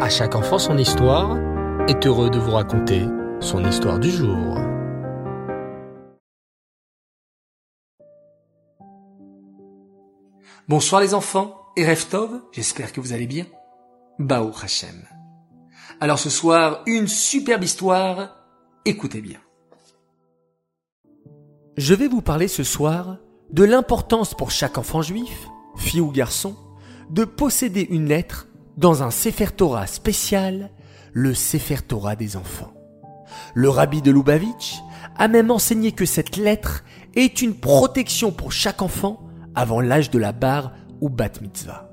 À chaque enfant son histoire est heureux de vous raconter son histoire du jour. Bonsoir les enfants et Reftov, j'espère que vous allez bien. Bao Hashem. Alors ce soir, une superbe histoire, écoutez bien. Je vais vous parler ce soir de l'importance pour chaque enfant juif, fille ou garçon, de posséder une lettre dans un Sefer Torah spécial, le Sefer Torah des enfants. Le rabbi de Lubavitch a même enseigné que cette lettre est une protection pour chaque enfant avant l'âge de la barre ou bat mitzvah.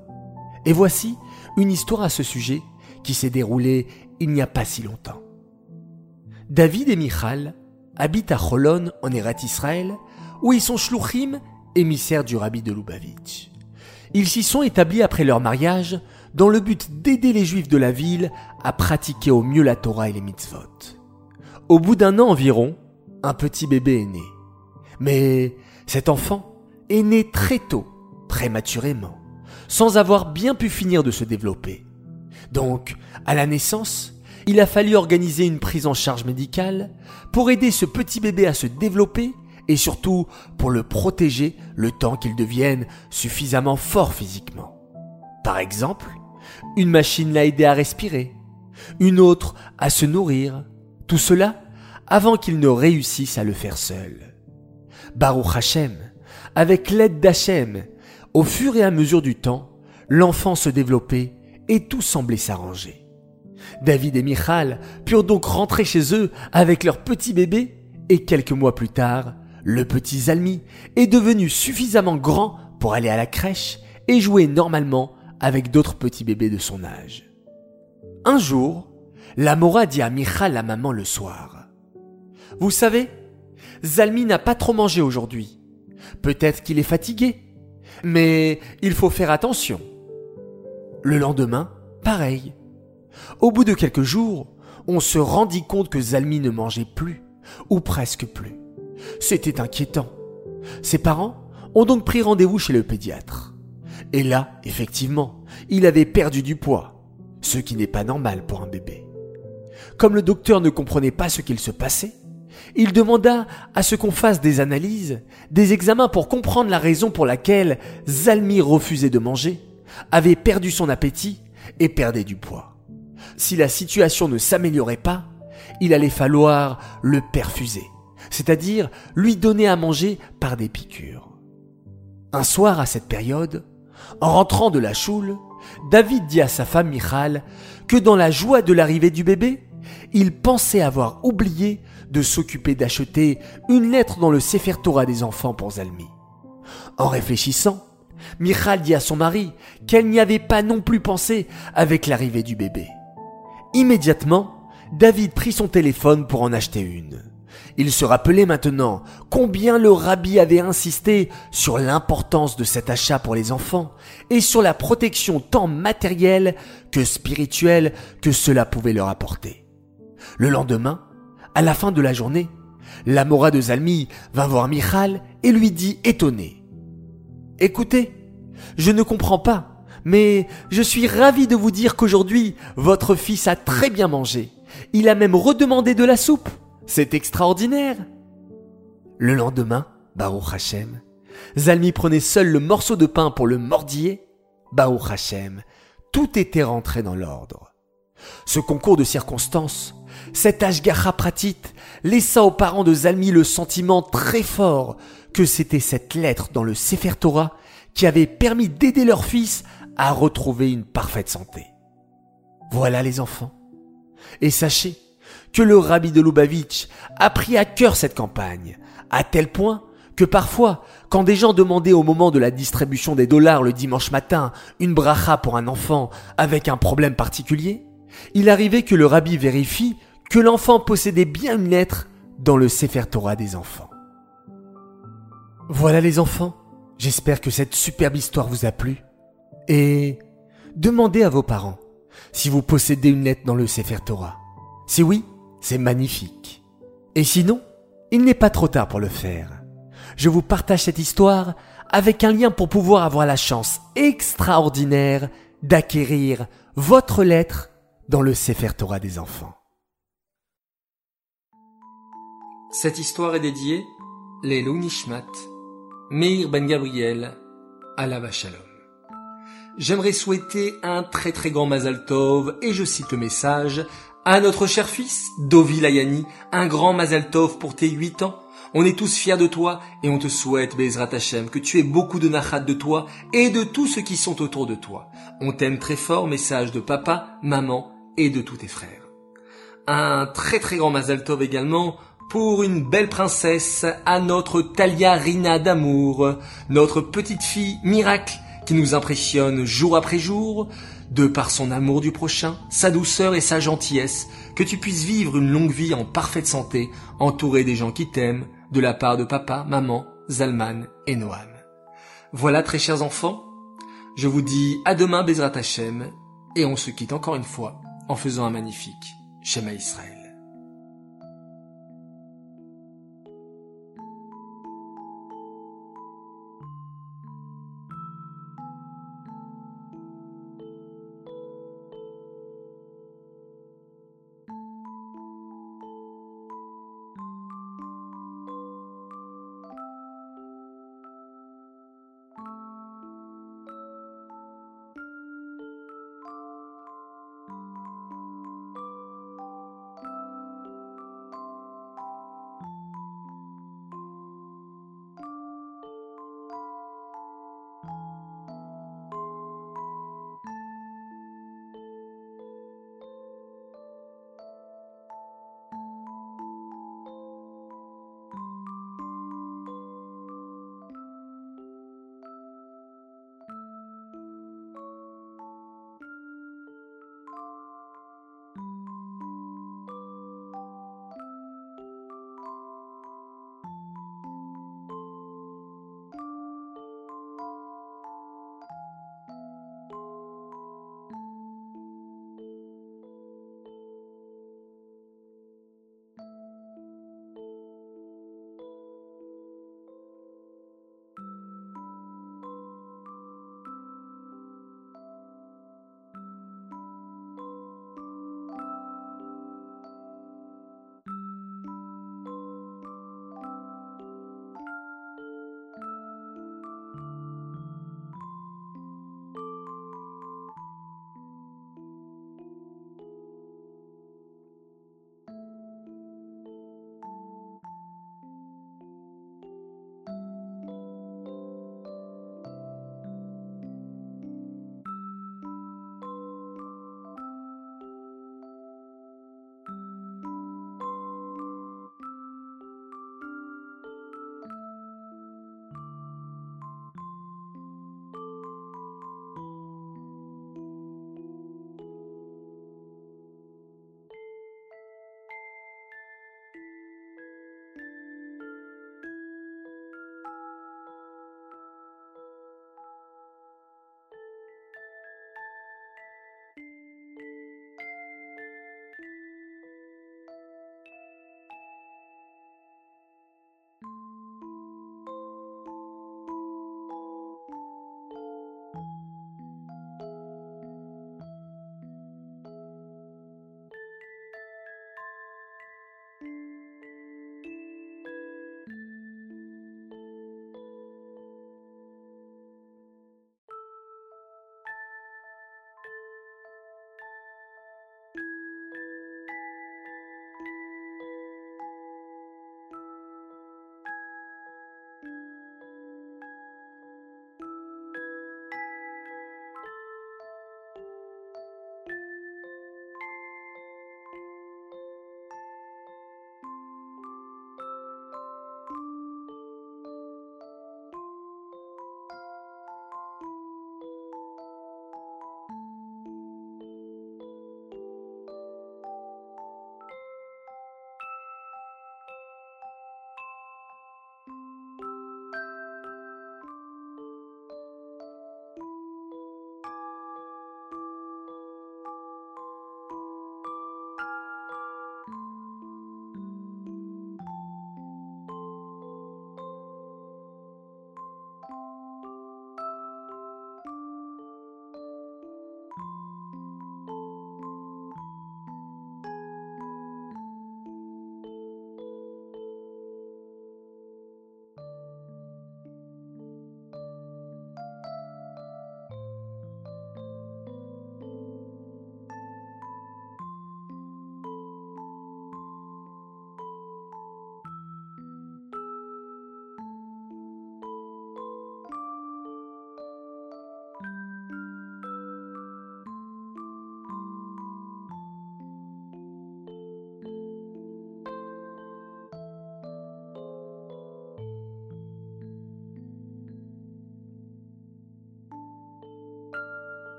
Et voici une histoire à ce sujet qui s'est déroulée il n'y a pas si longtemps. David et Michal habitent à Cholon en Erat Israël où ils sont shluchim, émissaires du rabbi de Lubavitch. Ils s'y sont établis après leur mariage dans le but d'aider les juifs de la ville à pratiquer au mieux la Torah et les mitzvot. Au bout d'un an environ, un petit bébé est né. Mais cet enfant est né très tôt, prématurément, sans avoir bien pu finir de se développer. Donc, à la naissance, il a fallu organiser une prise en charge médicale pour aider ce petit bébé à se développer et surtout pour le protéger le temps qu'il devienne suffisamment fort physiquement. Par exemple, une machine l'a aidé à respirer, une autre à se nourrir, tout cela avant qu'il ne réussisse à le faire seul. Baruch Hashem, avec l'aide d'Hachem, au fur et à mesure du temps, l'enfant se développait et tout semblait s'arranger. David et Michal purent donc rentrer chez eux avec leur petit bébé et quelques mois plus tard, le petit Zalmi est devenu suffisamment grand pour aller à la crèche et jouer normalement avec d'autres petits bébés de son âge. Un jour, la Mora dit à Michal la maman le soir. Vous savez, Zalmi n'a pas trop mangé aujourd'hui. Peut-être qu'il est fatigué, mais il faut faire attention. Le lendemain, pareil. Au bout de quelques jours, on se rendit compte que Zalmi ne mangeait plus, ou presque plus. C'était inquiétant. Ses parents ont donc pris rendez-vous chez le pédiatre. Et là, effectivement, il avait perdu du poids, ce qui n'est pas normal pour un bébé. Comme le docteur ne comprenait pas ce qu'il se passait, il demanda à ce qu'on fasse des analyses, des examens pour comprendre la raison pour laquelle Zalmi refusait de manger, avait perdu son appétit et perdait du poids. Si la situation ne s'améliorait pas, il allait falloir le perfuser c'est-à-dire lui donner à manger par des piqûres. Un soir à cette période, en rentrant de la choule, David dit à sa femme Michal que dans la joie de l'arrivée du bébé, il pensait avoir oublié de s'occuper d'acheter une lettre dans le Sefer Torah des enfants pour Zalmi. En réfléchissant, Michal dit à son mari qu'elle n'y avait pas non plus pensé avec l'arrivée du bébé. Immédiatement, David prit son téléphone pour en acheter une. Il se rappelait maintenant combien le rabbi avait insisté sur l'importance de cet achat pour les enfants et sur la protection tant matérielle que spirituelle que cela pouvait leur apporter. Le lendemain, à la fin de la journée, l'Amora de Zalmi vint voir Michal et lui dit étonné. Écoutez, je ne comprends pas, mais je suis ravi de vous dire qu'aujourd'hui, votre fils a très bien mangé. Il a même redemandé de la soupe. C'est extraordinaire. Le lendemain, Baruch Hashem, Zalmi prenait seul le morceau de pain pour le mordiller. Baruch Hashem, tout était rentré dans l'ordre. Ce concours de circonstances, cet Ashgacha pratit, laissa aux parents de Zalmi le sentiment très fort que c'était cette lettre dans le Sefer Torah qui avait permis d'aider leur fils à retrouver une parfaite santé. Voilà les enfants. Et sachez que le rabbi de Lubavitch a pris à cœur cette campagne, à tel point que parfois, quand des gens demandaient au moment de la distribution des dollars le dimanche matin une bracha pour un enfant avec un problème particulier, il arrivait que le rabbi vérifie que l'enfant possédait bien une lettre dans le Sefer Torah des enfants. Voilà les enfants, j'espère que cette superbe histoire vous a plu. Et demandez à vos parents si vous possédez une lettre dans le Sefer Torah. Si oui, c'est magnifique. Et sinon, il n'est pas trop tard pour le faire. Je vous partage cette histoire avec un lien pour pouvoir avoir la chance extraordinaire d'acquérir votre lettre dans le Sefer Torah des enfants. Cette histoire est dédiée les Nishmat, Meir Ben Gabriel, Alava Shalom. J'aimerais souhaiter un très très grand Mazal Tov, et je cite le message, à notre cher fils, Dovi Layani, un grand Mazal Tov pour tes huit ans. On est tous fiers de toi et on te souhaite, Bezrat Hashem, que tu aies beaucoup de nachat de toi et de tous ceux qui sont autour de toi. On t'aime très fort, message de papa, maman et de tous tes frères. Un très très grand Mazal Tov également pour une belle princesse à notre Talia Rina d'amour, notre petite fille miracle qui nous impressionne jour après jour, de par son amour du prochain, sa douceur et sa gentillesse, que tu puisses vivre une longue vie en parfaite santé, entouré des gens qui t'aiment, de la part de papa, maman, Zalman et Noam. Voilà très chers enfants, je vous dis à demain Bezrat Hashem, et on se quitte encore une fois en faisant un magnifique Shema Israël.